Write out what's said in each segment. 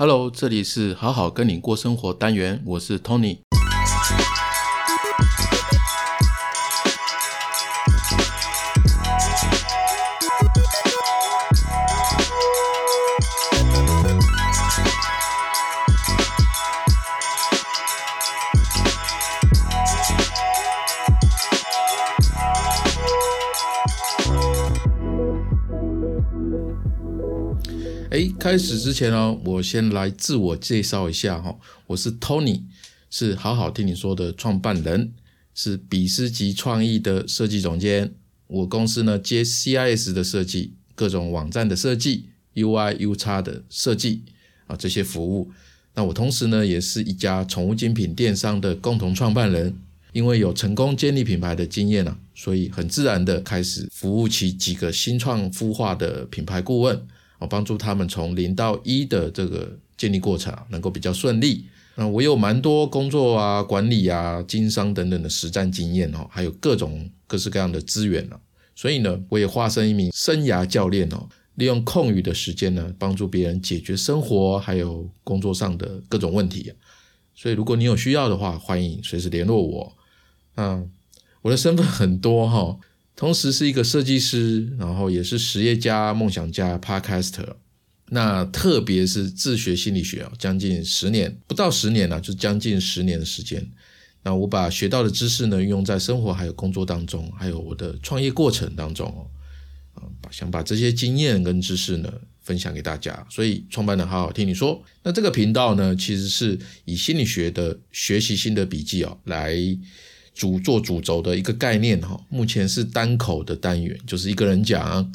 Hello，这里是好好跟你过生活单元，我是 Tony。开始之前呢，我先来自我介绍一下哈，我是 Tony，是好好听你说的创办人，是比斯吉创意的设计总监。我公司呢接 CIS 的设计，各种网站的设计、UI、U 叉的设计啊这些服务。那我同时呢也是一家宠物精品电商的共同创办人，因为有成功建立品牌的经验啊，所以很自然的开始服务起几个新创孵化的品牌顾问。我帮助他们从零到一的这个建立过程，能够比较顺利。那我有蛮多工作啊、管理啊、经商等等的实战经验哦，还有各种各式各样的资源呢。所以呢，我也化身一名生涯教练哦，利用空余的时间呢，帮助别人解决生活还有工作上的各种问题。所以如果你有需要的话，欢迎随时联络我。嗯，我的身份很多哈。同时是一个设计师，然后也是实业家、梦想家、Podcaster。那特别是自学心理学将近十年，不到十年了，就将近十年的时间。那我把学到的知识呢，运用在生活还有工作当中，还有我的创业过程当中哦。啊想把这些经验跟知识呢分享给大家，所以创办的好好听你说。那这个频道呢，其实是以心理学的学习心得笔记哦来。主做主轴的一个概念哈，目前是单口的单元，就是一个人讲。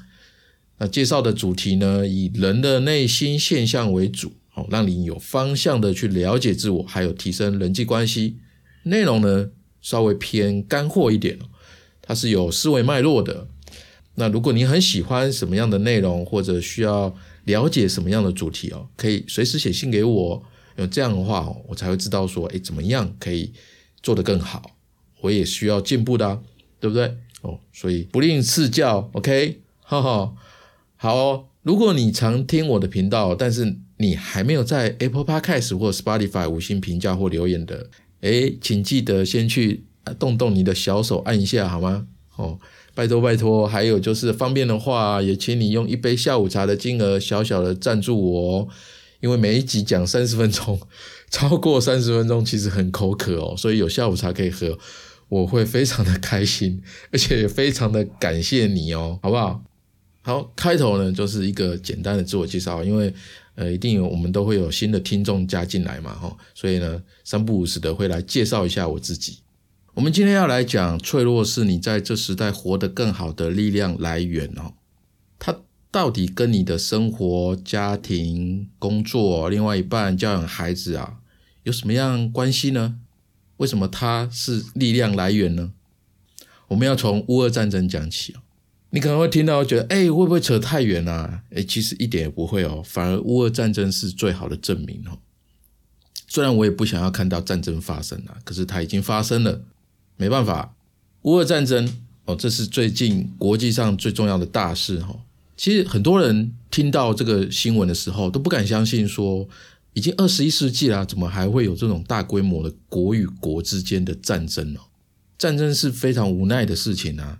那介绍的主题呢，以人的内心现象为主，好，让你有方向的去了解自我，还有提升人际关系。内容呢，稍微偏干货一点，它是有思维脉络的。那如果你很喜欢什么样的内容，或者需要了解什么样的主题哦，可以随时写信给我，有这样的话，我才会知道说，哎，怎么样可以做得更好。我也需要进步的，对不对？哦，所以不吝赐教，OK，哈哈，好。如果你常听我的频道，但是你还没有在 Apple Podcast 或 Spotify 五星评价或留言的，诶，请记得先去动动你的小手按一下好吗？哦，拜托拜托。还有就是方便的话，也请你用一杯下午茶的金额小小的赞助我，因为每一集讲三十分钟，超过三十分钟其实很口渴哦，所以有下午茶可以喝。我会非常的开心，而且也非常的感谢你哦，好不好？好，开头呢就是一个简单的自我介绍，因为呃，一定有我们都会有新的听众加进来嘛，哈，所以呢，三不五时的会来介绍一下我自己。我们今天要来讲，脆弱是你在这时代活得更好的力量来源哦。它到底跟你的生活、家庭、工作、另外一半、教养孩子啊，有什么样关系呢？为什么它是力量来源呢？我们要从乌俄战争讲起哦。你可能会听到觉得，哎，会不会扯太远啊？哎，其实一点也不会哦。反而乌俄战争是最好的证明哦。虽然我也不想要看到战争发生啊，可是它已经发生了，没办法。乌俄战争哦，这是最近国际上最重要的大事哈。其实很多人听到这个新闻的时候，都不敢相信说。已经二十一世纪了，怎么还会有这种大规模的国与国之间的战争呢？战争是非常无奈的事情啊。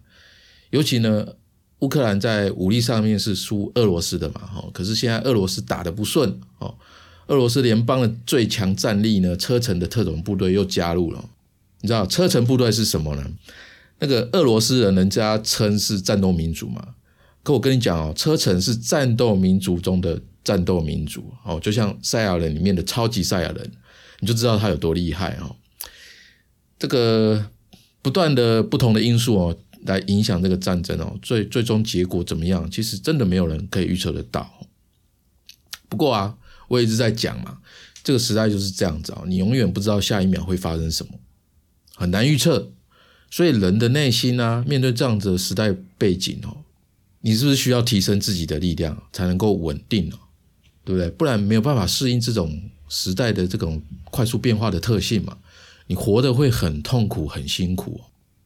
尤其呢，乌克兰在武力上面是输俄罗斯的嘛，哈。可是现在俄罗斯打得不顺哦，俄罗斯联邦的最强战力呢，车臣的特种部队又加入了。你知道车臣部队是什么呢？那个俄罗斯人人家称是战斗民族嘛。可我跟你讲哦，车臣是战斗民族中的。战斗民族哦，就像赛亚人里面的超级赛亚人，你就知道他有多厉害哦。这个不断的不同的因素哦，来影响这个战争哦，最最终结果怎么样？其实真的没有人可以预测得到。不过啊，我一直在讲嘛，这个时代就是这样子啊，你永远不知道下一秒会发生什么，很难预测。所以人的内心啊，面对这样子的时代背景哦，你是不是需要提升自己的力量，才能够稳定哦？对不对？不然没有办法适应这种时代的这种快速变化的特性嘛？你活得会很痛苦、很辛苦。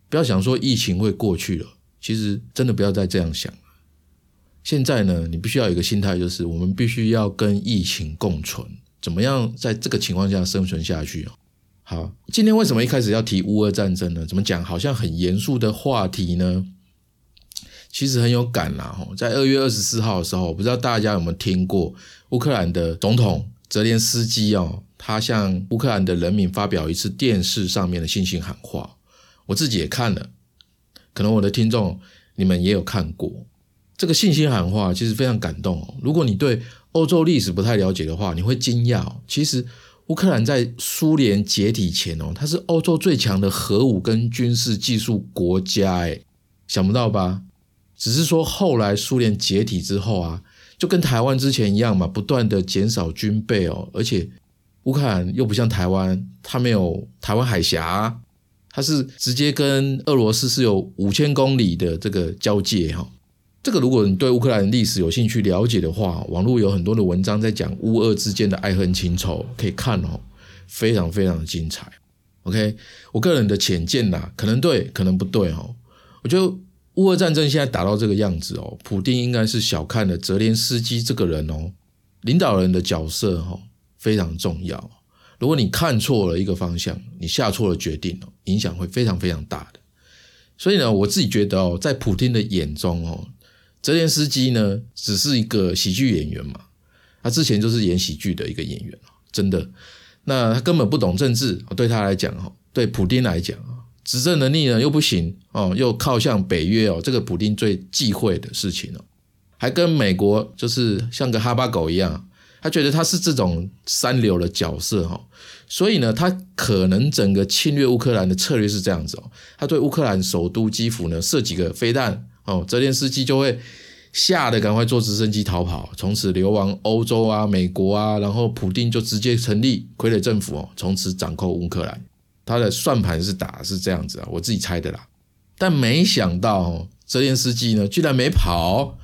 不要想说疫情会过去了，其实真的不要再这样想。现在呢，你必须要有一个心态，就是我们必须要跟疫情共存，怎么样在这个情况下生存下去。好，今天为什么一开始要提乌俄战争呢？怎么讲？好像很严肃的话题呢？其实很有感啦。在二月二十四号的时候，不知道大家有没有听过乌克兰的总统泽连斯基哦，他向乌克兰的人民发表一次电视上面的信心喊话。我自己也看了，可能我的听众你们也有看过这个信心喊话，其实非常感动哦。如果你对欧洲历史不太了解的话，你会惊讶，其实。乌克兰在苏联解体前哦，它是欧洲最强的核武跟军事技术国家，哎，想不到吧？只是说后来苏联解体之后啊，就跟台湾之前一样嘛，不断的减少军备哦，而且乌克兰又不像台湾，它没有台湾海峡，它是直接跟俄罗斯是有五千公里的这个交界哈。这个如果你对乌克兰历史有兴趣了解的话，网络有很多的文章在讲乌俄之间的爱恨情仇，可以看哦，非常非常的精彩。OK，我个人的浅见呐，可能对，可能不对哦。我觉得乌俄战争现在打到这个样子哦，普丁应该是小看了泽连斯基这个人哦，领导人的角色哈非常重要。如果你看错了一个方向，你下错了决定哦，影响会非常非常大的。所以呢，我自己觉得哦，在普丁的眼中哦。泽连斯基呢，只是一个喜剧演员嘛，他之前就是演喜剧的一个演员真的，那他根本不懂政治，对他来讲哦，对普丁来讲啊，执政能力呢又不行哦，又靠向北约哦，这个普丁最忌讳的事情哦，还跟美国就是像个哈巴狗一样，他觉得他是这种三流的角色哈，所以呢，他可能整个侵略乌克兰的策略是这样子哦，他对乌克兰首都基辅呢射几个飞弹。哦，泽连斯基就会吓得赶快坐直升机逃跑，从此流亡欧洲啊、美国啊，然后普丁就直接成立傀儡政府哦，从此掌控乌克兰。他的算盘是打是这样子啊，我自己猜的啦。但没想到泽连斯基呢，居然没跑。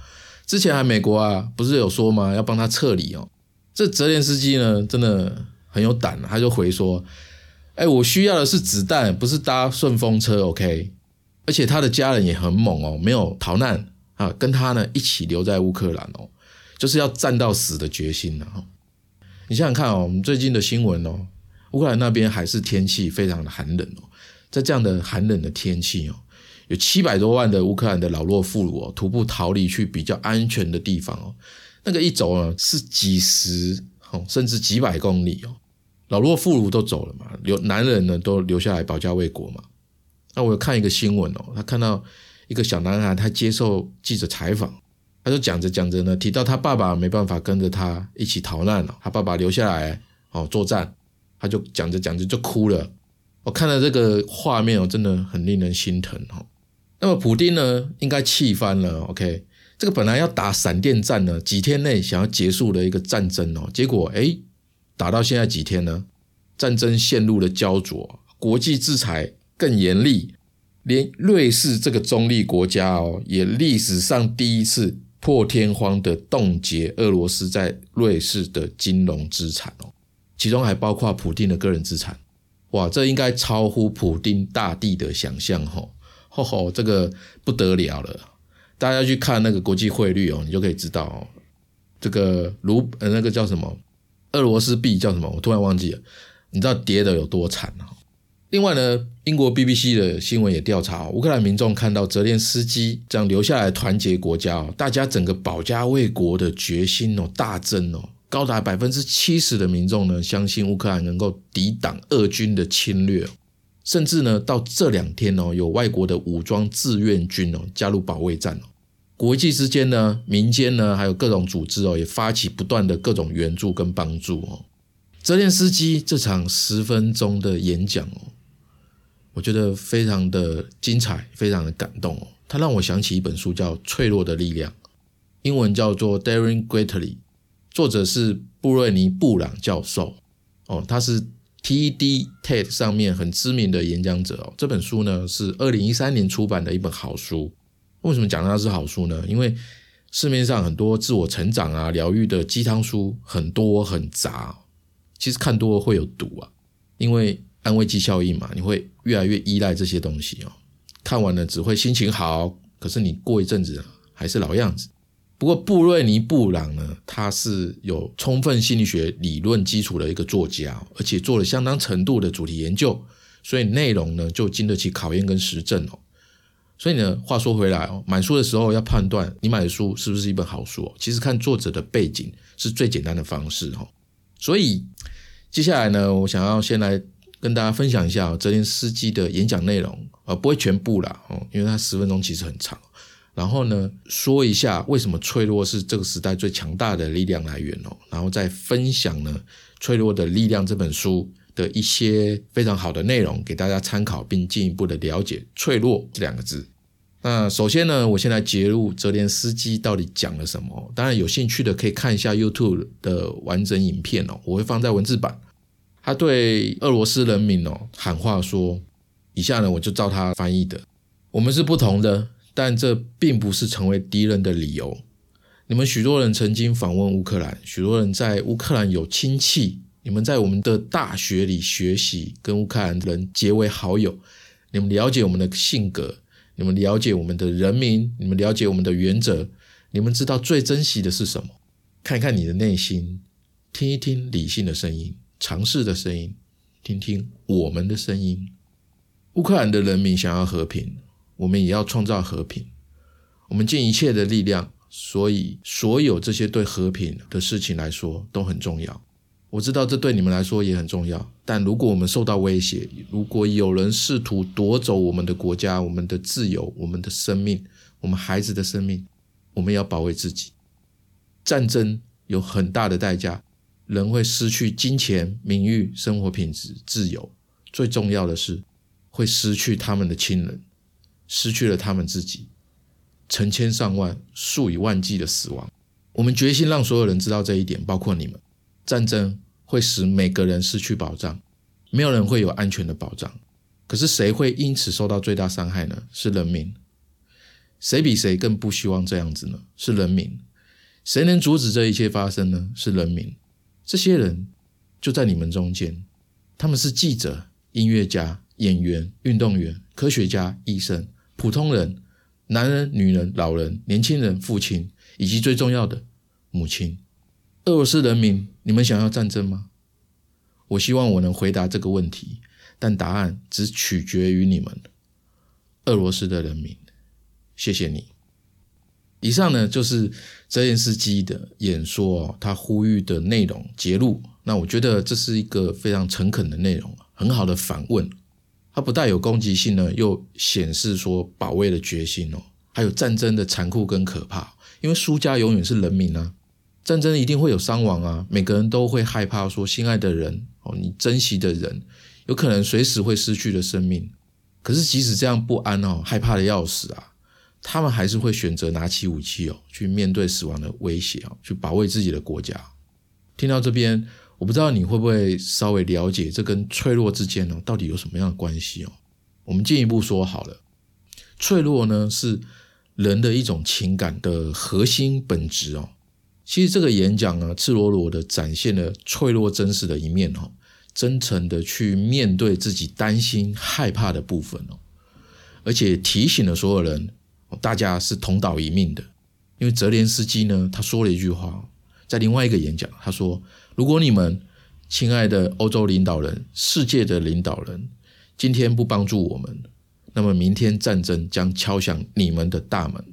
之前还美国啊，不是有说吗？要帮他撤离哦。这泽连斯基呢，真的很有胆，他就回说：“哎，我需要的是子弹，不是搭顺风车。”OK。而且他的家人也很猛哦，没有逃难啊，跟他呢一起留在乌克兰哦，就是要战到死的决心了哈。你想想看哦，我们最近的新闻哦，乌克兰那边还是天气非常的寒冷哦，在这样的寒冷的天气哦，有七百多万的乌克兰的老弱妇孺哦，徒步逃离去比较安全的地方哦，那个一走呢是几十哦，甚至几百公里哦，老弱妇孺都走了嘛，留男人呢都留下来保家卫国嘛。那我有看一个新闻哦，他看到一个小男孩，他接受记者采访，他就讲着讲着呢，提到他爸爸没办法跟着他一起逃难了，他爸爸留下来哦作战，他就讲着讲着就哭了。我看到这个画面哦，真的很令人心疼哦。那么普丁呢，应该气翻了。OK，这个本来要打闪电战呢，几天内想要结束的一个战争哦，结果哎，打到现在几天呢，战争陷入了焦灼，国际制裁。更严厉，连瑞士这个中立国家哦，也历史上第一次破天荒的冻结俄罗斯在瑞士的金融资产哦，其中还包括普丁的个人资产。哇，这应该超乎普丁大帝的想象吼，吼吼，这个不得了了。大家去看那个国际汇率哦，你就可以知道哦，这个卢呃那个叫什么俄罗斯币叫什么，我突然忘记了，你知道跌的有多惨啊？另外呢，英国 BBC 的新闻也调查，乌克兰民众看到泽连斯基这样留下来团结国家，大家整个保家卫国的决心哦大增哦，高达百分之七十的民众呢相信乌克兰能够抵挡俄军的侵略，甚至呢到这两天哦，有外国的武装志愿军哦加入保卫战哦，国际之间呢，民间呢还有各种组织哦也发起不断的各种援助跟帮助哦，泽连斯基这场十分钟的演讲哦。我觉得非常的精彩，非常的感动哦。它让我想起一本书，叫《脆弱的力量》，英文叫做《Daring Greatly》，作者是布瑞尼布朗教授哦，他是 TED TED 上面很知名的演讲者哦。这本书呢是二零一三年出版的一本好书。为什么讲它是好书呢？因为市面上很多自我成长啊、疗愈的鸡汤书很多很杂，其实看多了会有毒啊，因为。安慰剂效应嘛，你会越来越依赖这些东西哦。看完了只会心情好，可是你过一阵子还是老样子。不过布瑞尼布朗呢，他是有充分心理学理论基础的一个作家，而且做了相当程度的主题研究，所以内容呢就经得起考验跟实证哦。所以呢，话说回来哦，买书的时候要判断你买的书是不是一本好书哦，其实看作者的背景是最简单的方式哦。所以接下来呢，我想要先来跟大家分享一下泽连斯基的演讲内容，呃，不会全部啦哦，因为他十分钟其实很长。然后呢，说一下为什么脆弱是这个时代最强大的力量来源哦。然后再分享呢，《脆弱的力量》这本书的一些非常好的内容给大家参考，并进一步的了解“脆弱”这两个字。那首先呢，我先来揭露泽连斯基到底讲了什么。当然，有兴趣的可以看一下 YouTube 的完整影片哦，我会放在文字版。他对俄罗斯人民哦喊话说：“以下呢，我就照他翻译的，我们是不同的。”但这并不是成为敌人的理由。你们许多人曾经访问乌克兰，许多人在乌克兰有亲戚。你们在我们的大学里学习，跟乌克兰人结为好友。你们了解我们的性格，你们了解我们的人民，你们了解我们的原则。你们知道最珍惜的是什么？看看你的内心，听一听理性的声音，尝试的声音，听听我们的声音。乌克兰的人民想要和平。我们也要创造和平，我们尽一切的力量，所以所有这些对和平的事情来说都很重要。我知道这对你们来说也很重要，但如果我们受到威胁，如果有人试图夺走我们的国家、我们的自由、我们的生命、我们孩子的生命，我们要保卫自己。战争有很大的代价，人会失去金钱、名誉、生活品质、自由，最重要的是会失去他们的亲人。失去了他们自己，成千上万、数以万计的死亡。我们决心让所有人知道这一点，包括你们。战争会使每个人失去保障，没有人会有安全的保障。可是谁会因此受到最大伤害呢？是人民。谁比谁更不希望这样子呢？是人民。谁能阻止这一切发生呢？是人民。这些人就在你们中间，他们是记者、音乐家、演员、运动员、科学家、医生。普通人，男人、女人、老人、年轻人、父亲，以及最重要的母亲。俄罗斯人民，你们想要战争吗？我希望我能回答这个问题，但答案只取决于你们，俄罗斯的人民。谢谢你。以上呢就是泽连斯基的演说哦，他呼吁的内容揭露。那我觉得这是一个非常诚恳的内容，很好的反问。它不带有攻击性呢，又显示说保卫的决心哦，还有战争的残酷跟可怕，因为输家永远是人民啊，战争一定会有伤亡啊，每个人都会害怕说心爱的人哦，你珍惜的人有可能随时会失去的生命，可是即使这样不安哦，害怕的要死啊，他们还是会选择拿起武器哦，去面对死亡的威胁哦，去保卫自己的国家。听到这边。我不知道你会不会稍微了解这跟脆弱之间呢，到底有什么样的关系哦？我们进一步说好了，脆弱呢是人的一种情感的核心本质哦。其实这个演讲呢，赤裸裸的展现了脆弱真实的一面哦，真诚的去面对自己担心害怕的部分哦，而且提醒了所有人，大家是同岛一命的。因为泽连斯基呢，他说了一句话。在另外一个演讲，他说：“如果你们亲爱的欧洲领导人、世界的领导人今天不帮助我们，那么明天战争将敲响你们的大门。”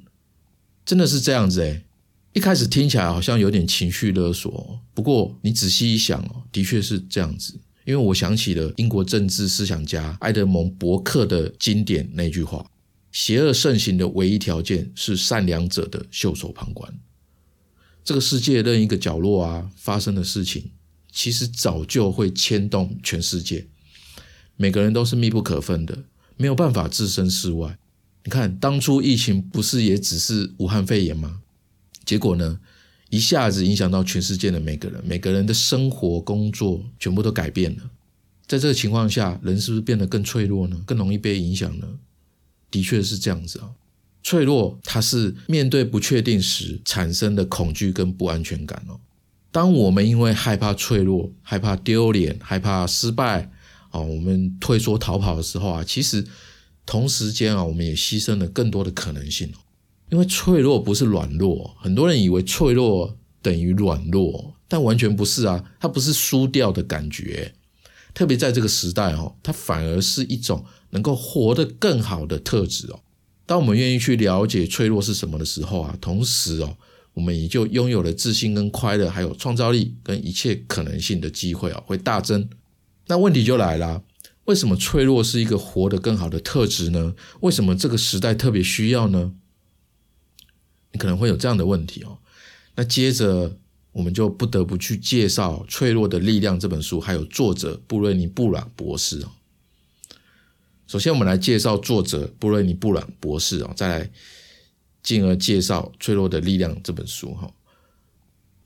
真的是这样子诶一开始听起来好像有点情绪勒索，不过你仔细一想哦，的确是这样子。因为我想起了英国政治思想家埃德蒙·伯克的经典那句话：“邪恶盛行的唯一条件是善良者的袖手旁观。”这个世界任一个角落啊，发生的事情，其实早就会牵动全世界。每个人都是密不可分的，没有办法置身事外。你看，当初疫情不是也只是武汉肺炎吗？结果呢，一下子影响到全世界的每个人，每个人的生活、工作全部都改变了。在这个情况下，人是不是变得更脆弱呢？更容易被影响呢？的确是这样子啊。脆弱，它是面对不确定时产生的恐惧跟不安全感哦。当我们因为害怕脆弱、害怕丢脸、害怕失败啊，我们退缩逃跑的时候啊，其实同时间啊，我们也牺牲了更多的可能性哦。因为脆弱不是软弱，很多人以为脆弱等于软弱，但完全不是啊，它不是输掉的感觉。特别在这个时代哦，它反而是一种能够活得更好的特质哦。当我们愿意去了解脆弱是什么的时候啊，同时哦，我们也就拥有了自信跟快乐，还有创造力跟一切可能性的机会啊，会大增。那问题就来了，为什么脆弱是一个活得更好的特质呢？为什么这个时代特别需要呢？你可能会有这样的问题哦。那接着。我们就不得不去介绍《脆弱的力量》这本书，还有作者布瑞尼·布朗博士哦。首先，我们来介绍作者布瑞尼·布朗博士哦，再来进而介绍《脆弱的力量》这本书哈。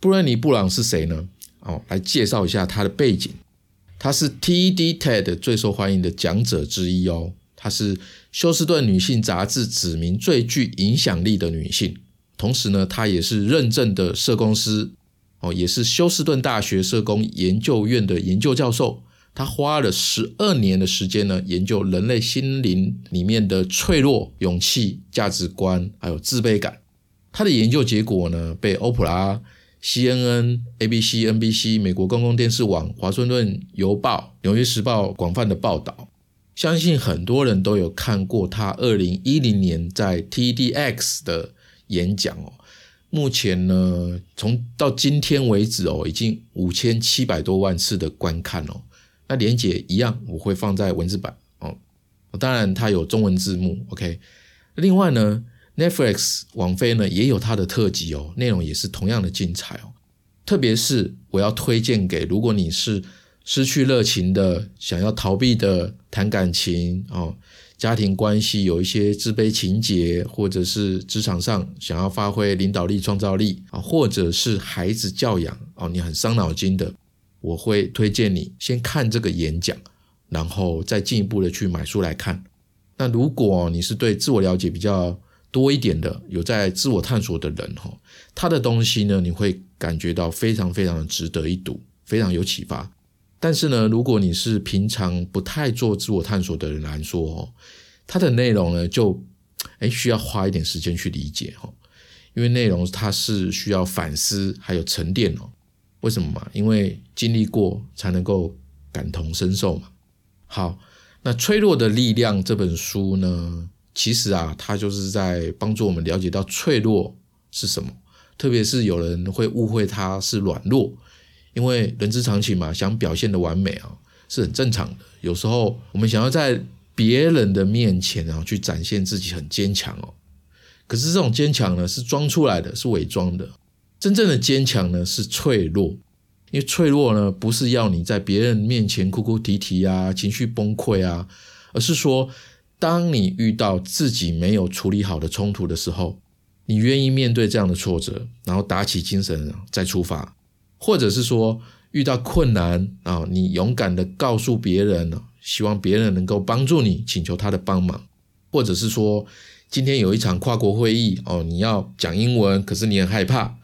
布瑞尼·布朗是谁呢？哦，来介绍一下他的背景。他是 TED TED 最受欢迎的讲者之一哦。她是休斯顿女性杂志指名最具影响力的女性，同时呢，她也是认证的社工师。哦，也是休斯顿大学社工研究院的研究教授，他花了十二年的时间呢，研究人类心灵里面的脆弱、勇气、价值观，还有自卑感。他的研究结果呢，被欧普拉、CNN、ABC、NBC、美国公共电视网、华盛顿邮报、纽约时报广泛的报道。相信很多人都有看过他二零一零年在 TDX 的演讲哦。目前呢，从到今天为止哦，已经五千七百多万次的观看哦。那连结一样，我会放在文字版哦。当然，它有中文字幕，OK。另外呢，Netflix 网飞呢也有它的特辑哦，内容也是同样的精彩哦。特别是我要推荐给如果你是失去热情的、想要逃避的、谈感情哦。家庭关系有一些自卑情节，或者是职场上想要发挥领导力、创造力啊，或者是孩子教养哦，你很伤脑筋的，我会推荐你先看这个演讲，然后再进一步的去买书来看。那如果你是对自我了解比较多一点的，有在自我探索的人哈，他的东西呢，你会感觉到非常非常的值得一读，非常有启发。但是呢，如果你是平常不太做自我探索的人来说，哦，它的内容呢，就哎需要花一点时间去理解，哈，因为内容它是需要反思还有沉淀哦。为什么嘛？因为经历过才能够感同身受嘛。好，那《脆弱的力量》这本书呢，其实啊，它就是在帮助我们了解到脆弱是什么，特别是有人会误会它是软弱。因为人之常情嘛，想表现的完美啊，是很正常的。有时候我们想要在别人的面前啊，去展现自己很坚强哦。可是这种坚强呢，是装出来的，是伪装的。真正的坚强呢，是脆弱。因为脆弱呢，不是要你在别人面前哭哭啼啼啊，情绪崩溃啊，而是说，当你遇到自己没有处理好的冲突的时候，你愿意面对这样的挫折，然后打起精神再出发。或者是说遇到困难啊，你勇敢的告诉别人，希望别人能够帮助你，请求他的帮忙。或者是说今天有一场跨国会议哦，你要讲英文，可是你很害怕，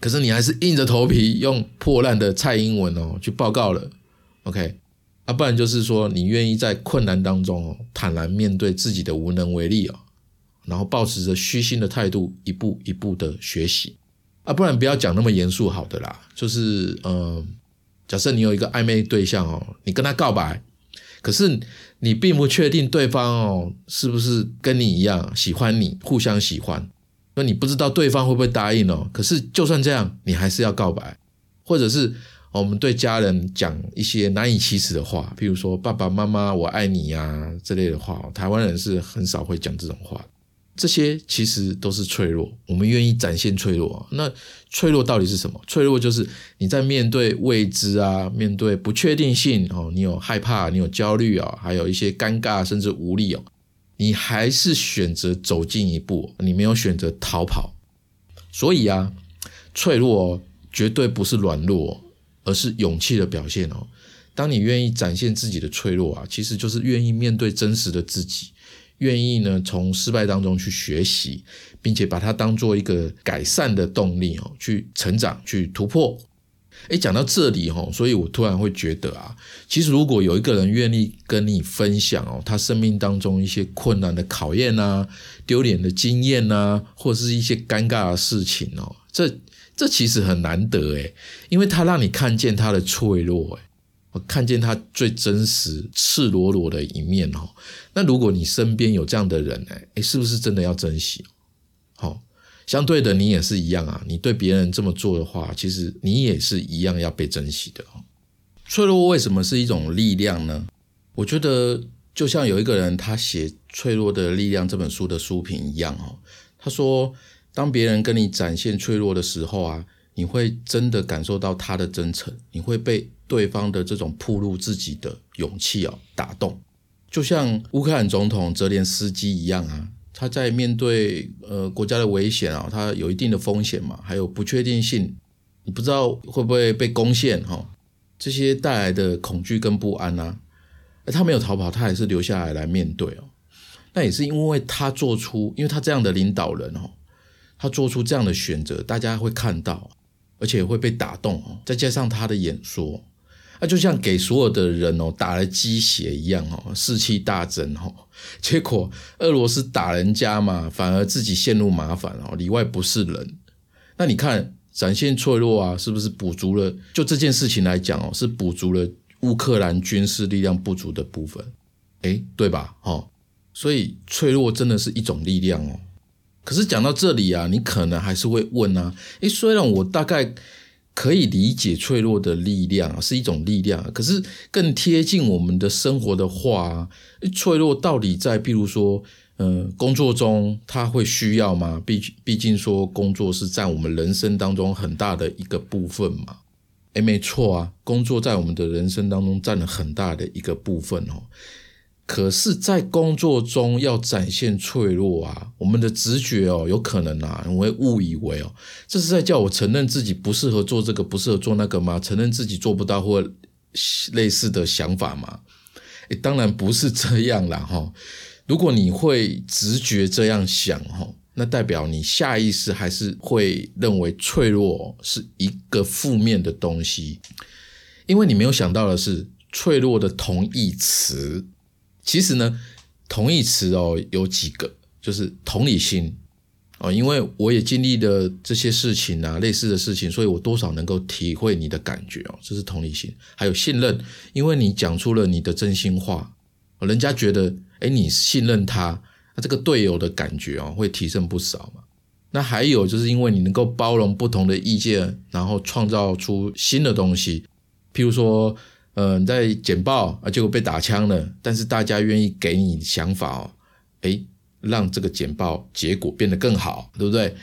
可是你还是硬着头皮用破烂的蔡英文哦去报告了。OK，啊，不然就是说你愿意在困难当中哦坦然面对自己的无能为力哦，然后保持着虚心的态度，一步一步的学习。啊，不然不要讲那么严肃，好的啦。就是，嗯，假设你有一个暧昧对象哦，你跟他告白，可是你并不确定对方哦是不是跟你一样喜欢你，互相喜欢，那你不知道对方会不会答应哦。可是就算这样，你还是要告白，或者是我们对家人讲一些难以启齿的话，譬如说“爸爸妈妈，我爱你呀”之类的话，台湾人是很少会讲这种话。这些其实都是脆弱，我们愿意展现脆弱。那脆弱到底是什么？脆弱就是你在面对未知啊，面对不确定性哦，你有害怕，你有焦虑啊，还有一些尴尬甚至无力哦，你还是选择走近一步，你没有选择逃跑。所以啊，脆弱绝对不是软弱，而是勇气的表现哦。当你愿意展现自己的脆弱啊，其实就是愿意面对真实的自己。愿意呢，从失败当中去学习，并且把它当做一个改善的动力哦，去成长、去突破。诶，讲到这里哈，所以我突然会觉得啊，其实如果有一个人愿意跟你分享哦，他生命当中一些困难的考验啊、丢脸的经验啊，或者是一些尴尬的事情哦，这这其实很难得诶，因为他让你看见他的脆弱诶。看见他最真实、赤裸裸的一面哦。那如果你身边有这样的人哎，诶是不是真的要珍惜？好。相对的，你也是一样啊。你对别人这么做的话，其实你也是一样要被珍惜的哦。脆弱为什么是一种力量呢？我觉得就像有一个人他写《脆弱的力量》这本书的书评一样哦。他说，当别人跟你展现脆弱的时候啊，你会真的感受到他的真诚，你会被对方的这种暴露自己的勇气哦打动，就像乌克兰总统泽连斯基一样啊。他在面对呃国家的危险啊，他有一定的风险嘛，还有不确定性，你不知道会不会被攻陷哈，这些带来的恐惧跟不安呐，他没有逃跑，他还是留下来来面对哦。那也是因为他做出，因为他这样的领导人哦，他做出这样的选择，大家会看到，而且会被打动哦。再加上他的演说。那就像给所有的人哦打了鸡血一样哦，士气大增哦。结果俄罗斯打人家嘛，反而自己陷入麻烦哦，里外不是人。那你看展现脆弱啊，是不是补足了？就这件事情来讲哦，是补足了乌克兰军事力量不足的部分，诶，对吧？哦，所以脆弱真的是一种力量哦。可是讲到这里啊，你可能还是会问啊，诶，虽然我大概。可以理解脆弱的力量是一种力量，可是更贴近我们的生活的话，脆弱到底在，比如说，嗯，工作中它会需要吗？毕毕竟说工作是在我们人生当中很大的一个部分嘛。诶，没错啊，工作在我们的人生当中占了很大的一个部分哦。可是，在工作中要展现脆弱啊，我们的直觉哦，有可能啊，我会误以为哦，这是在叫我承认自己不适合做这个，不适合做那个吗？承认自己做不到或类似的想法吗？诶，当然不是这样啦哈。如果你会直觉这样想哈，那代表你下意识还是会认为脆弱是一个负面的东西，因为你没有想到的是脆弱的同义词。其实呢，同义词哦有几个，就是同理心哦，因为我也经历了这些事情啊，类似的事情，所以我多少能够体会你的感觉哦，这是同理心。还有信任，因为你讲出了你的真心话，人家觉得哎你信任他，那这个队友的感觉哦会提升不少嘛。那还有就是因为你能够包容不同的意见，然后创造出新的东西，譬如说。呃，你，在简报啊，结果被打枪了。但是大家愿意给你想法哦，诶，让这个简报结果变得更好，对不对？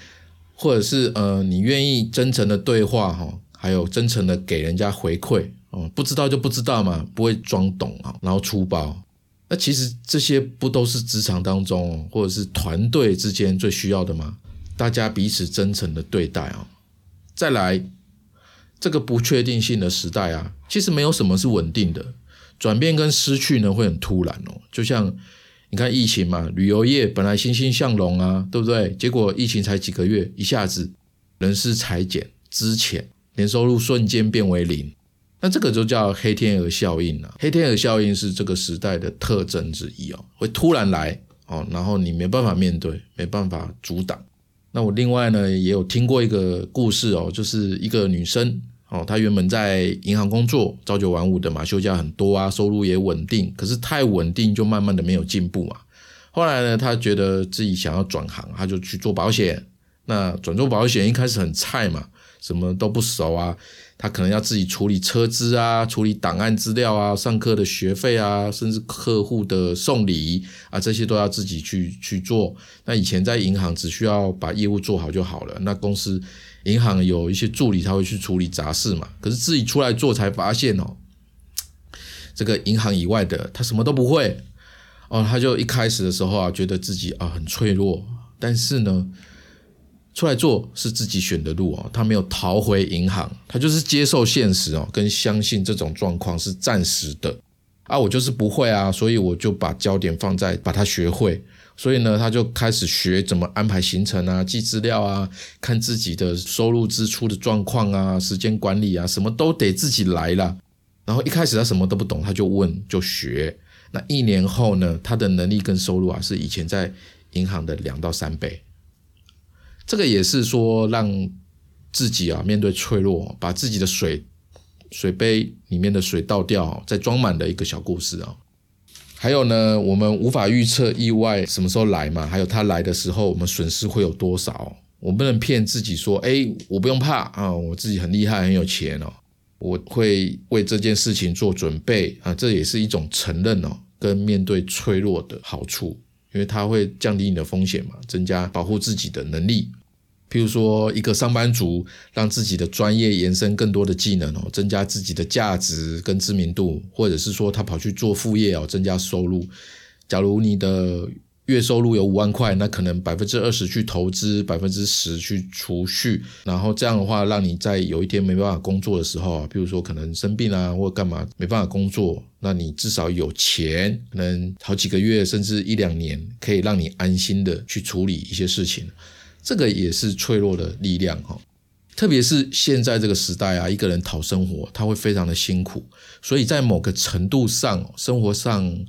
或者是呃，你愿意真诚的对话哈，还有真诚的给人家回馈哦，不知道就不知道嘛，不会装懂啊，然后粗暴。那其实这些不都是职场当中或者是团队之间最需要的吗？大家彼此真诚的对待啊，再来。这个不确定性的时代啊，其实没有什么是稳定的，转变跟失去呢会很突然哦。就像你看疫情嘛，旅游业本来欣欣向荣啊，对不对？结果疫情才几个月，一下子人事裁减，之前年收入瞬间变为零，那这个就叫黑天鹅效应了。黑天鹅效应是这个时代的特征之一哦，会突然来哦，然后你没办法面对，没办法阻挡。那我另外呢也有听过一个故事哦，就是一个女生。哦，他原本在银行工作，朝九晚五的嘛，休假很多啊，收入也稳定。可是太稳定，就慢慢的没有进步嘛。后来呢，他觉得自己想要转行，他就去做保险。那转做保险一开始很菜嘛，什么都不熟啊。他可能要自己处理车资啊，处理档案资料啊，上课的学费啊，甚至客户的送礼啊，这些都要自己去去做。那以前在银行只需要把业务做好就好了。那公司。银行有一些助理，他会去处理杂事嘛。可是自己出来做才发现哦，这个银行以外的他什么都不会哦。他就一开始的时候啊，觉得自己啊很脆弱。但是呢，出来做是自己选的路哦。他没有逃回银行，他就是接受现实哦，跟相信这种状况是暂时的啊。我就是不会啊，所以我就把焦点放在把它学会。所以呢，他就开始学怎么安排行程啊，记资料啊，看自己的收入支出的状况啊，时间管理啊，什么都得自己来了。然后一开始他什么都不懂，他就问就学。那一年后呢，他的能力跟收入啊，是以前在银行的两到三倍。这个也是说让自己啊面对脆弱，把自己的水水杯里面的水倒掉，再装满的一个小故事啊。还有呢，我们无法预测意外什么时候来嘛？还有他来的时候，我们损失会有多少？我不能骗自己说，哎，我不用怕啊，我自己很厉害，很有钱哦，我会为这件事情做准备啊，这也是一种承认哦，跟面对脆弱的好处，因为它会降低你的风险嘛，增加保护自己的能力。譬如说，一个上班族让自己的专业延伸更多的技能哦，增加自己的价值跟知名度，或者是说他跑去做副业哦，增加收入。假如你的月收入有五万块，那可能百分之二十去投资，百分之十去储蓄，然后这样的话，让你在有一天没办法工作的时候啊，比如说可能生病啊，或干嘛没办法工作，那你至少有钱，可能好几个月甚至一两年，可以让你安心的去处理一些事情。这个也是脆弱的力量哈，特别是现在这个时代啊，一个人讨生活，他会非常的辛苦，所以在某个程度上，生活上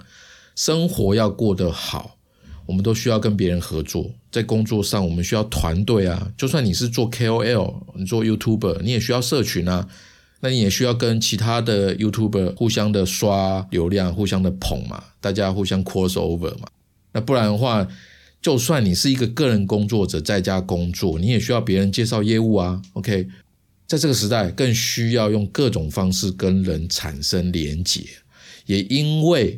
生活要过得好，我们都需要跟别人合作。在工作上，我们需要团队啊，就算你是做 KOL，你做 YouTuber，你也需要社群啊，那你也需要跟其他的 YouTuber 互相的刷流量，互相的捧嘛，大家互相 cross over 嘛，那不然的话。就算你是一个个人工作者，在家工作，你也需要别人介绍业务啊。OK，在这个时代，更需要用各种方式跟人产生连结。也因为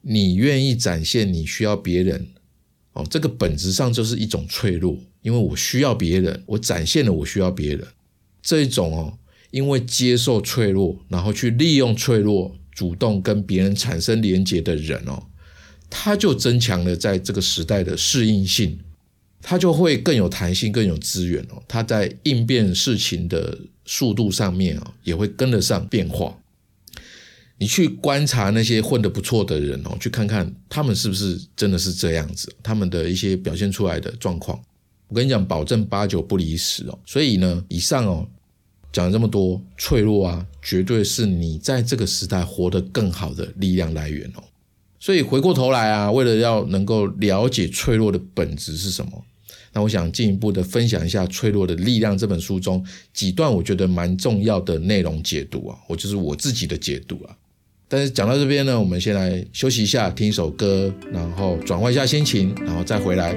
你愿意展现你需要别人，哦，这个本质上就是一种脆弱。因为我需要别人，我展现了我需要别人这一种哦，因为接受脆弱，然后去利用脆弱，主动跟别人产生连结的人哦。它就增强了在这个时代的适应性，它就会更有弹性、更有资源哦。它在应变事情的速度上面啊，也会跟得上变化。你去观察那些混得不错的人哦，去看看他们是不是真的是这样子，他们的一些表现出来的状况。我跟你讲，保证八九不离十哦。所以呢，以上哦讲了这么多，脆弱啊，绝对是你在这个时代活得更好的力量来源哦。所以回过头来啊，为了要能够了解脆弱的本质是什么，那我想进一步的分享一下《脆弱的力量》这本书中几段我觉得蛮重要的内容解读啊，我就是我自己的解读啊。但是讲到这边呢，我们先来休息一下，听一首歌，然后转换一下心情，然后再回来。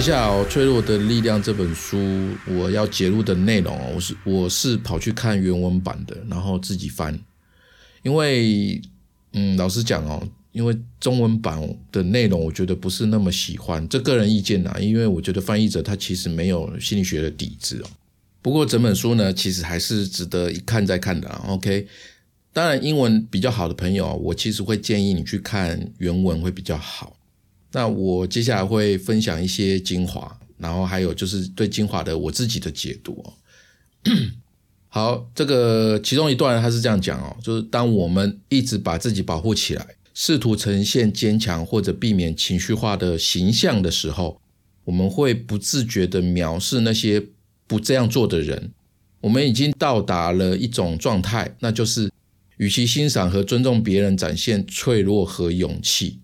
一下哦，《脆弱的力量》这本书，我要揭露的内容哦，我是我是跑去看原文版的，然后自己翻，因为嗯，老实讲哦，因为中文版的内容我觉得不是那么喜欢，这个人意见呐，因为我觉得翻译者他其实没有心理学的底子哦。不过整本书呢，其实还是值得一看再看的。OK，当然英文比较好的朋友，我其实会建议你去看原文会比较好。那我接下来会分享一些精华，然后还有就是对精华的我自己的解读哦。好，这个其中一段他是这样讲哦，就是当我们一直把自己保护起来，试图呈现坚强或者避免情绪化的形象的时候，我们会不自觉的藐视那些。不这样做的人，我们已经到达了一种状态，那就是，与其欣赏和尊重别人展现脆弱和勇气，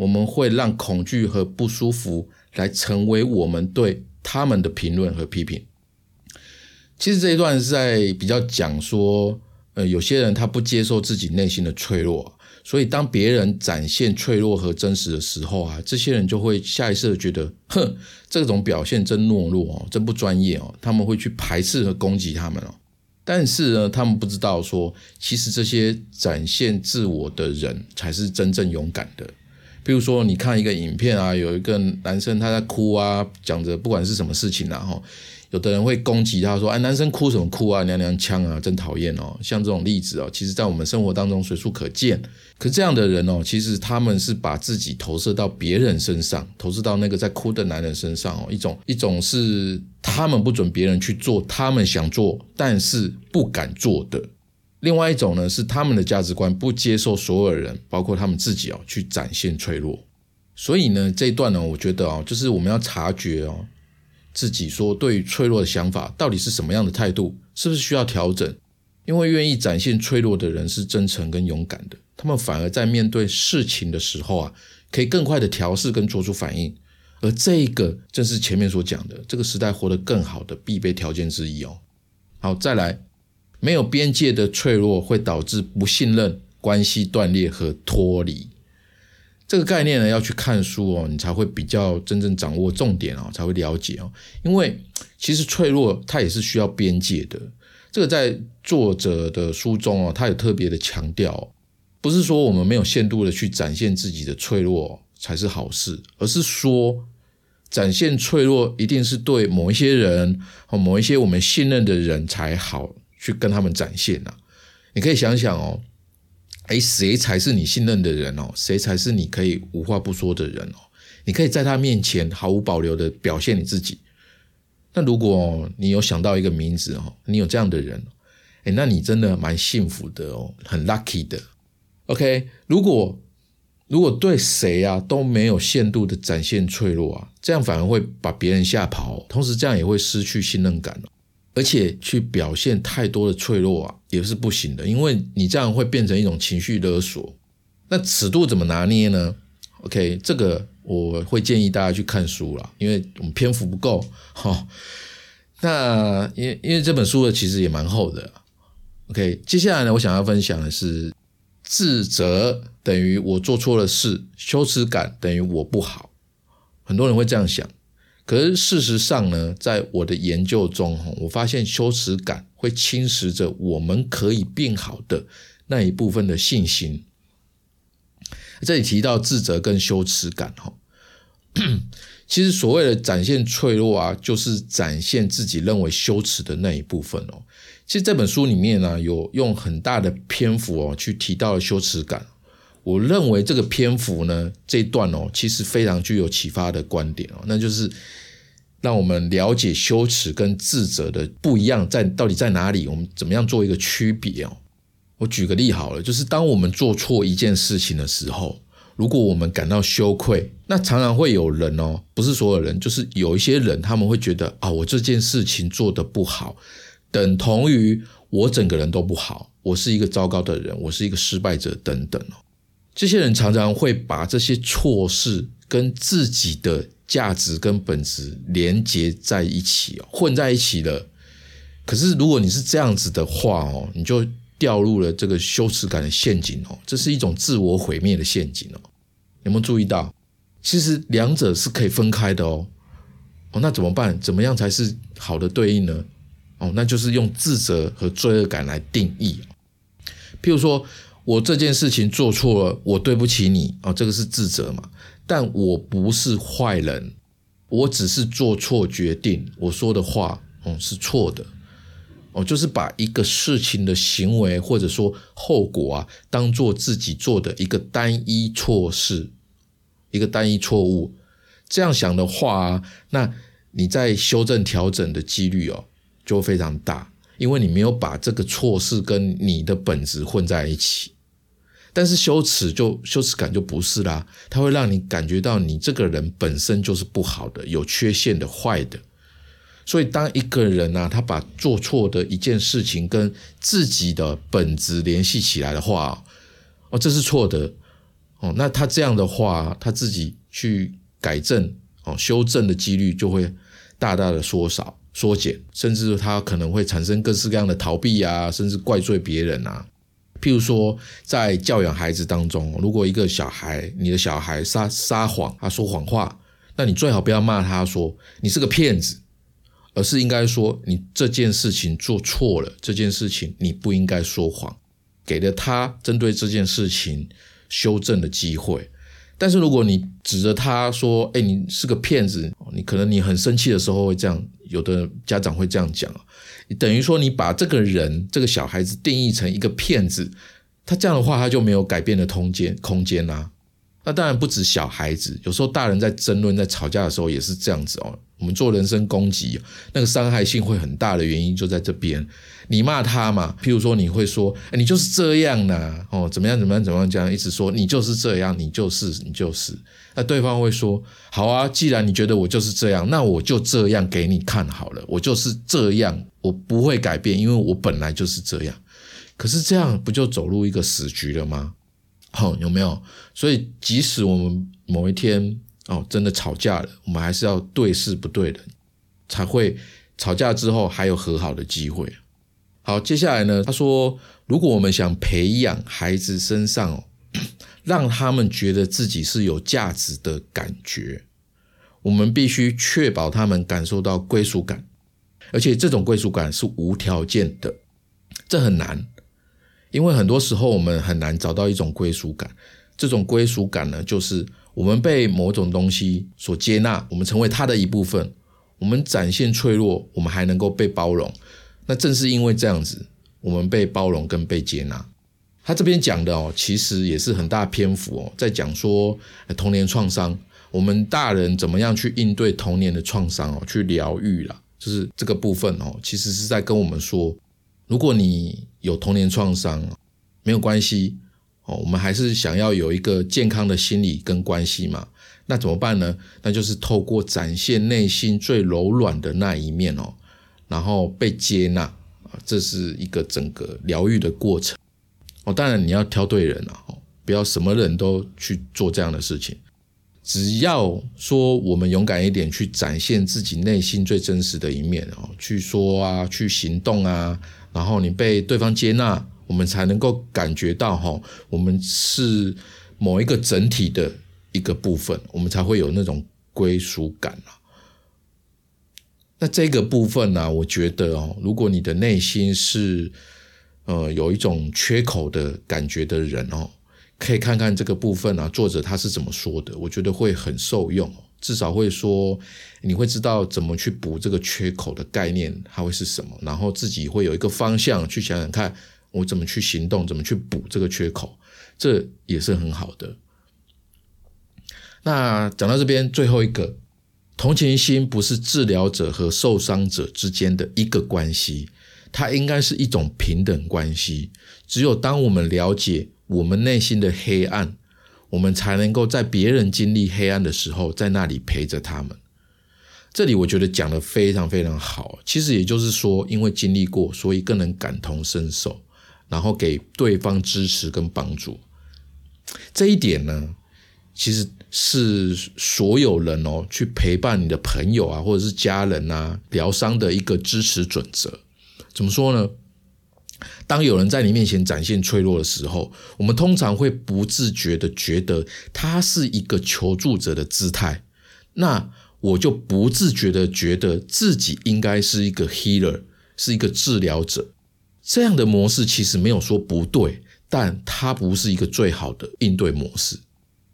我们会让恐惧和不舒服来成为我们对他们的评论和批评。其实这一段是在比较讲说，呃，有些人他不接受自己内心的脆弱。所以，当别人展现脆弱和真实的时候啊，这些人就会下意识的觉得，哼，这种表现真懦弱哦，真不专业哦，他们会去排斥和攻击他们哦。但是呢，他们不知道说，其实这些展现自我的人才是真正勇敢的。比如说，你看一个影片啊，有一个男生他在哭啊，讲着不管是什么事情然后。有的人会攻击他说：“哎，男生哭什么哭啊？娘娘腔啊，真讨厌哦！”像这种例子哦，其实在我们生活当中随处可见。可这样的人哦，其实他们是把自己投射到别人身上，投射到那个在哭的男人身上哦。一种一种是他们不准别人去做他们想做但是不敢做的；另外一种呢，是他们的价值观不接受所有人，包括他们自己哦，去展现脆弱。所以呢，这一段呢，我觉得哦，就是我们要察觉哦。自己说对于脆弱的想法到底是什么样的态度，是不是需要调整？因为愿意展现脆弱的人是真诚跟勇敢的，他们反而在面对事情的时候啊，可以更快的调试跟做出反应。而这个正是前面所讲的，这个时代活得更好的必备条件之一哦。好，再来，没有边界的脆弱会导致不信任、关系断裂和脱离。这个概念呢，要去看书哦，你才会比较真正掌握重点哦，才会了解哦。因为其实脆弱它也是需要边界的。这个在作者的书中哦，他有特别的强调，不是说我们没有限度的去展现自己的脆弱才是好事，而是说展现脆弱一定是对某一些人和某一些我们信任的人才好去跟他们展现呐。你可以想想哦。哎，谁才是你信任的人哦？谁才是你可以无话不说的人哦？你可以在他面前毫无保留的表现你自己。那如果你有想到一个名字哦，你有这样的人，哎，那你真的蛮幸福的哦，很 lucky 的。OK，如果如果对谁啊都没有限度的展现脆弱啊，这样反而会把别人吓跑，同时这样也会失去信任感而且去表现太多的脆弱啊，也是不行的，因为你这样会变成一种情绪勒索。那尺度怎么拿捏呢？OK，这个我会建议大家去看书了，因为我们篇幅不够 哈。那因因为这本书的其实也蛮厚的。OK，接下来呢，我想要分享的是自责等于我做错了事，羞耻感等于我不好。很多人会这样想。可是事实上呢，在我的研究中，我发现羞耻感会侵蚀着我们可以变好的那一部分的信心。这里提到自责跟羞耻感，哈，其实所谓的展现脆弱啊，就是展现自己认为羞耻的那一部分哦。其实这本书里面呢，有用很大的篇幅哦，去提到了羞耻感。我认为这个篇幅呢，这一段哦，其实非常具有启发的观点哦，那就是让我们了解羞耻跟自责的不一样在到底在哪里，我们怎么样做一个区别哦。我举个例好了，就是当我们做错一件事情的时候，如果我们感到羞愧，那常常会有人哦，不是所有人，就是有一些人他们会觉得啊，我这件事情做的不好，等同于我整个人都不好，我是一个糟糕的人，我是一个失败者等等哦。这些人常常会把这些错事跟自己的价值跟本质连接在一起哦，混在一起了。可是如果你是这样子的话哦，你就掉入了这个羞耻感的陷阱哦，这是一种自我毁灭的陷阱哦。有没有注意到？其实两者是可以分开的哦。哦，那怎么办？怎么样才是好的对应呢？哦，那就是用自责和罪恶感来定义。譬如说，我这件事情做错了，我对不起你哦，这个是自责嘛？但我不是坏人，我只是做错决定，我说的话哦是错的。哦，就是把一个事情的行为或者说后果啊，当做自己做的一个单一错事，一个单一错误。这样想的话，啊那你在修正调整的几率哦就非常大，因为你没有把这个错事跟你的本质混在一起。但是羞耻就羞耻感就不是啦，它会让你感觉到你这个人本身就是不好的、有缺陷的、坏的。所以当一个人呢，他把做错的一件事情跟自己的本质联系起来的话，哦，这是错的，哦，那他这样的话，他自己去。改正哦，修正的几率就会大大的缩少、缩减，甚至他可能会产生各式各样的逃避啊，甚至怪罪别人啊。譬如说，在教养孩子当中，如果一个小孩，你的小孩撒撒谎，他说谎话，那你最好不要骂他说你是个骗子，而是应该说你这件事情做错了，这件事情你不应该说谎，给了他针对这件事情修正的机会。但是如果你指着他说：“哎，你是个骗子！”你可能你很生气的时候会这样，有的家长会这样讲你等于说你把这个人这个小孩子定义成一个骗子，他这样的话他就没有改变的空间空间啦。那当然不止小孩子，有时候大人在争论、在吵架的时候也是这样子哦。我们做人身攻击，那个伤害性会很大的原因就在这边。你骂他嘛，譬如说你会说：“你就是这样的哦，怎么样怎么样怎么样？”这样一直说你就是这样，你就是你就是。那对方会说：“好啊，既然你觉得我就是这样，那我就这样给你看好了。我就是这样，我不会改变，因为我本来就是这样。可是这样不就走入一个死局了吗？”好，有没有？所以，即使我们某一天哦，真的吵架了，我们还是要对事不对人，才会吵架之后还有和好的机会。好，接下来呢，他说，如果我们想培养孩子身上，让他们觉得自己是有价值的感觉，我们必须确保他们感受到归属感，而且这种归属感是无条件的，这很难。因为很多时候我们很难找到一种归属感，这种归属感呢，就是我们被某种东西所接纳，我们成为它的一部分，我们展现脆弱，我们还能够被包容。那正是因为这样子，我们被包容跟被接纳。他这边讲的哦，其实也是很大篇幅哦，在讲说童年创伤，我们大人怎么样去应对童年的创伤哦，去疗愈啦，就是这个部分哦，其实是在跟我们说。如果你有童年创伤，没有关系哦，我们还是想要有一个健康的心理跟关系嘛。那怎么办呢？那就是透过展现内心最柔软的那一面哦，然后被接纳啊，这是一个整个疗愈的过程哦。当然你要挑对人了哦，不要什么人都去做这样的事情。只要说我们勇敢一点，去展现自己内心最真实的一面哦，去说啊，去行动啊。然后你被对方接纳，我们才能够感觉到哈，我们是某一个整体的一个部分，我们才会有那种归属感啊。那这个部分呢，我觉得哦，如果你的内心是呃有一种缺口的感觉的人哦，可以看看这个部分啊，作者他是怎么说的，我觉得会很受用。至少会说，你会知道怎么去补这个缺口的概念，它会是什么，然后自己会有一个方向去想想看，我怎么去行动，怎么去补这个缺口，这也是很好的。那讲到这边，最后一个，同情心不是治疗者和受伤者之间的一个关系，它应该是一种平等关系。只有当我们了解我们内心的黑暗。我们才能够在别人经历黑暗的时候，在那里陪着他们。这里我觉得讲的非常非常好。其实也就是说，因为经历过，所以更能感同身受，然后给对方支持跟帮助。这一点呢，其实是所有人哦，去陪伴你的朋友啊，或者是家人啊，疗伤的一个支持准则。怎么说呢？当有人在你面前展现脆弱的时候，我们通常会不自觉的觉得他是一个求助者的姿态。那我就不自觉的觉得自己应该是一个 healer，是一个治疗者。这样的模式其实没有说不对，但它不是一个最好的应对模式。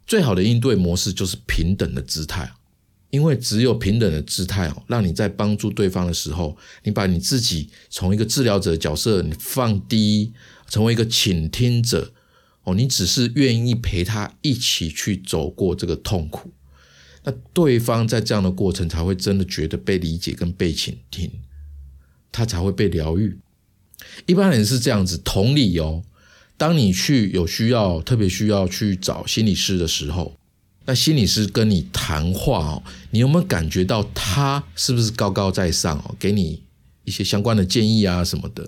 最好的应对模式就是平等的姿态，因为只有平等的姿态哦，让你在帮助对方的时候，你把你自己从一个治疗者的角色你放低，成为一个倾听者哦，你只是愿意陪他一起去走过这个痛苦。那对方在这样的过程才会真的觉得被理解跟被倾听，他才会被疗愈。一般人是这样子，同理哦。当你去有需要，特别需要去找心理师的时候，那心理师跟你谈话哦，你有没有感觉到他是不是高高在上哦，给你一些相关的建议啊什么的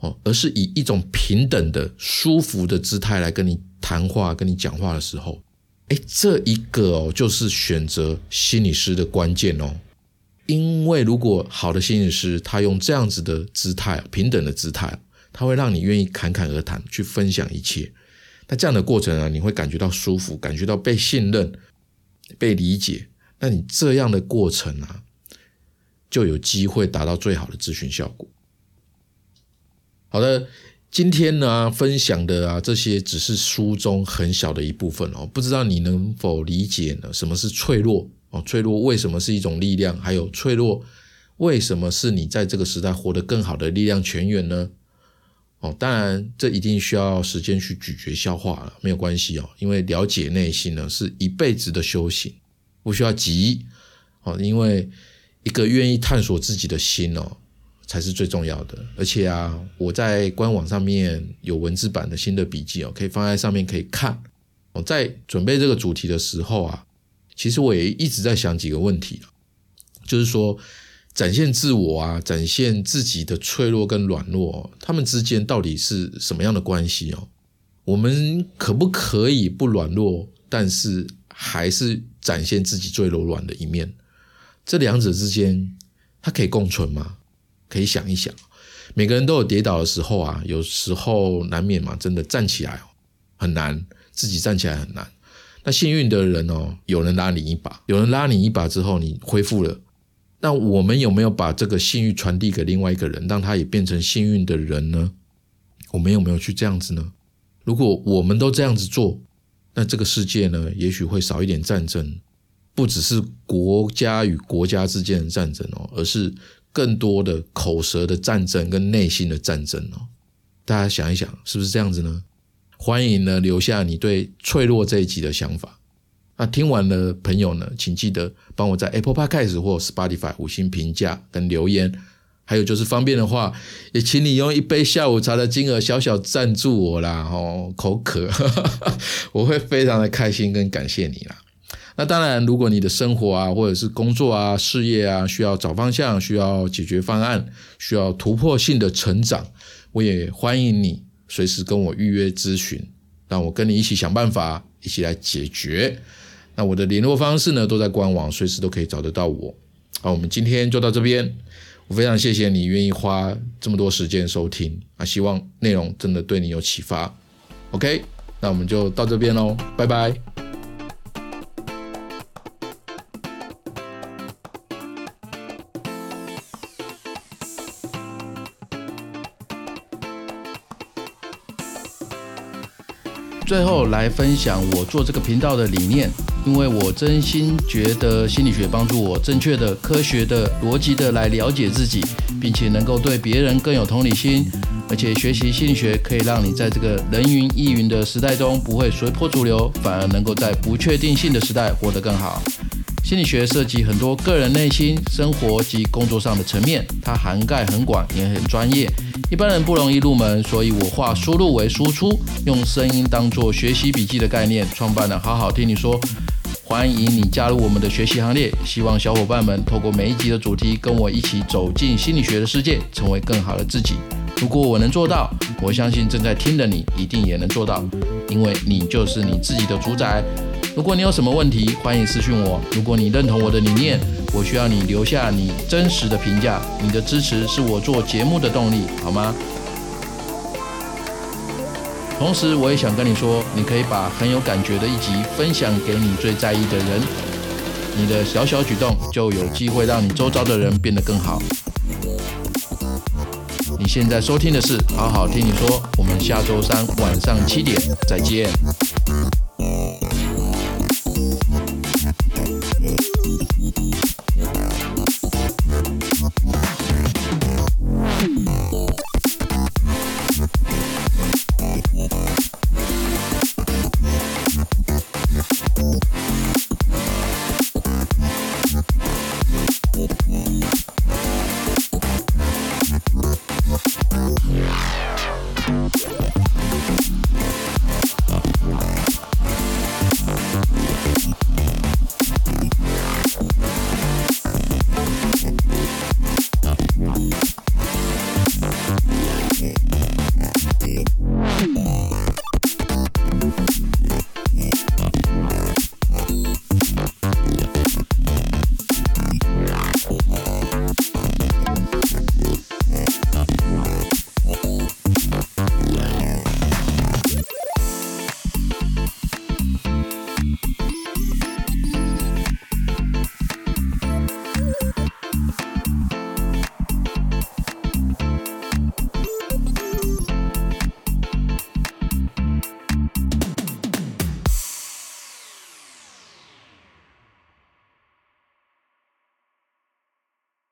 哦，而是以一种平等的、舒服的姿态来跟你谈话、跟你讲话的时候。哎，这一个哦，就是选择心理师的关键哦。因为如果好的心理师，他用这样子的姿态，平等的姿态，他会让你愿意侃侃而谈，去分享一切。那这样的过程啊，你会感觉到舒服，感觉到被信任、被理解。那你这样的过程啊，就有机会达到最好的咨询效果。好的。今天呢，分享的啊，这些只是书中很小的一部分哦。不知道你能否理解呢？什么是脆弱哦？脆弱为什么是一种力量？还有脆弱为什么是你在这个时代活得更好的力量泉源呢？哦，当然这一定需要时间去咀嚼消化了，没有关系哦。因为了解内心呢，是一辈子的修行，不需要急哦。因为一个愿意探索自己的心哦。才是最重要的，而且啊，我在官网上面有文字版的新的笔记哦，可以放在上面可以看。我在准备这个主题的时候啊，其实我也一直在想几个问题就是说展现自我啊，展现自己的脆弱跟软弱，他们之间到底是什么样的关系哦？我们可不可以不软弱，但是还是展现自己最柔软的一面？这两者之间，它可以共存吗？可以想一想，每个人都有跌倒的时候啊，有时候难免嘛，真的站起来很难，自己站起来很难。那幸运的人哦，有人拉你一把，有人拉你一把之后，你恢复了。那我们有没有把这个幸运传递给另外一个人，让他也变成幸运的人呢？我们有没有去这样子呢？如果我们都这样子做，那这个世界呢，也许会少一点战争，不只是国家与国家之间的战争哦，而是。更多的口舌的战争跟内心的战争哦，大家想一想，是不是这样子呢？欢迎呢留下你对脆弱这一集的想法。那听完的朋友呢，请记得帮我在 Apple Podcast 或 Spotify 五星评价跟留言。还有就是方便的话，也请你用一杯下午茶的金额小小赞助我啦哦，口渴，我会非常的开心跟感谢你啦。那当然，如果你的生活啊，或者是工作啊、事业啊，需要找方向，需要解决方案，需要突破性的成长，我也欢迎你随时跟我预约咨询，让我跟你一起想办法，一起来解决。那我的联络方式呢，都在官网，随时都可以找得到我。好，我们今天就到这边。我非常谢谢你愿意花这么多时间收听啊，希望内容真的对你有启发。OK，那我们就到这边喽，拜拜。最后来分享我做这个频道的理念，因为我真心觉得心理学帮助我正确的、科学的、逻辑的来了解自己，并且能够对别人更有同理心，而且学习心理学可以让你在这个人云亦云的时代中不会随波逐流，反而能够在不确定性的时代活得更好。心理学涉及很多个人内心、生活及工作上的层面，它涵盖很广，也很专业，一般人不容易入门。所以我化输入为输出，用声音当做学习笔记的概念，创办了好好听你说。欢迎你加入我们的学习行列，希望小伙伴们透过每一集的主题，跟我一起走进心理学的世界，成为更好的自己。如果我能做到，我相信正在听的你一定也能做到，因为你就是你自己的主宰。如果你有什么问题，欢迎私信我。如果你认同我的理念，我需要你留下你真实的评价。你的支持是我做节目的动力，好吗？同时，我也想跟你说，你可以把很有感觉的一集分享给你最在意的人。你的小小举动就有机会让你周遭的人变得更好。你现在收听的是《好好听你说》，我们下周三晚上七点再见。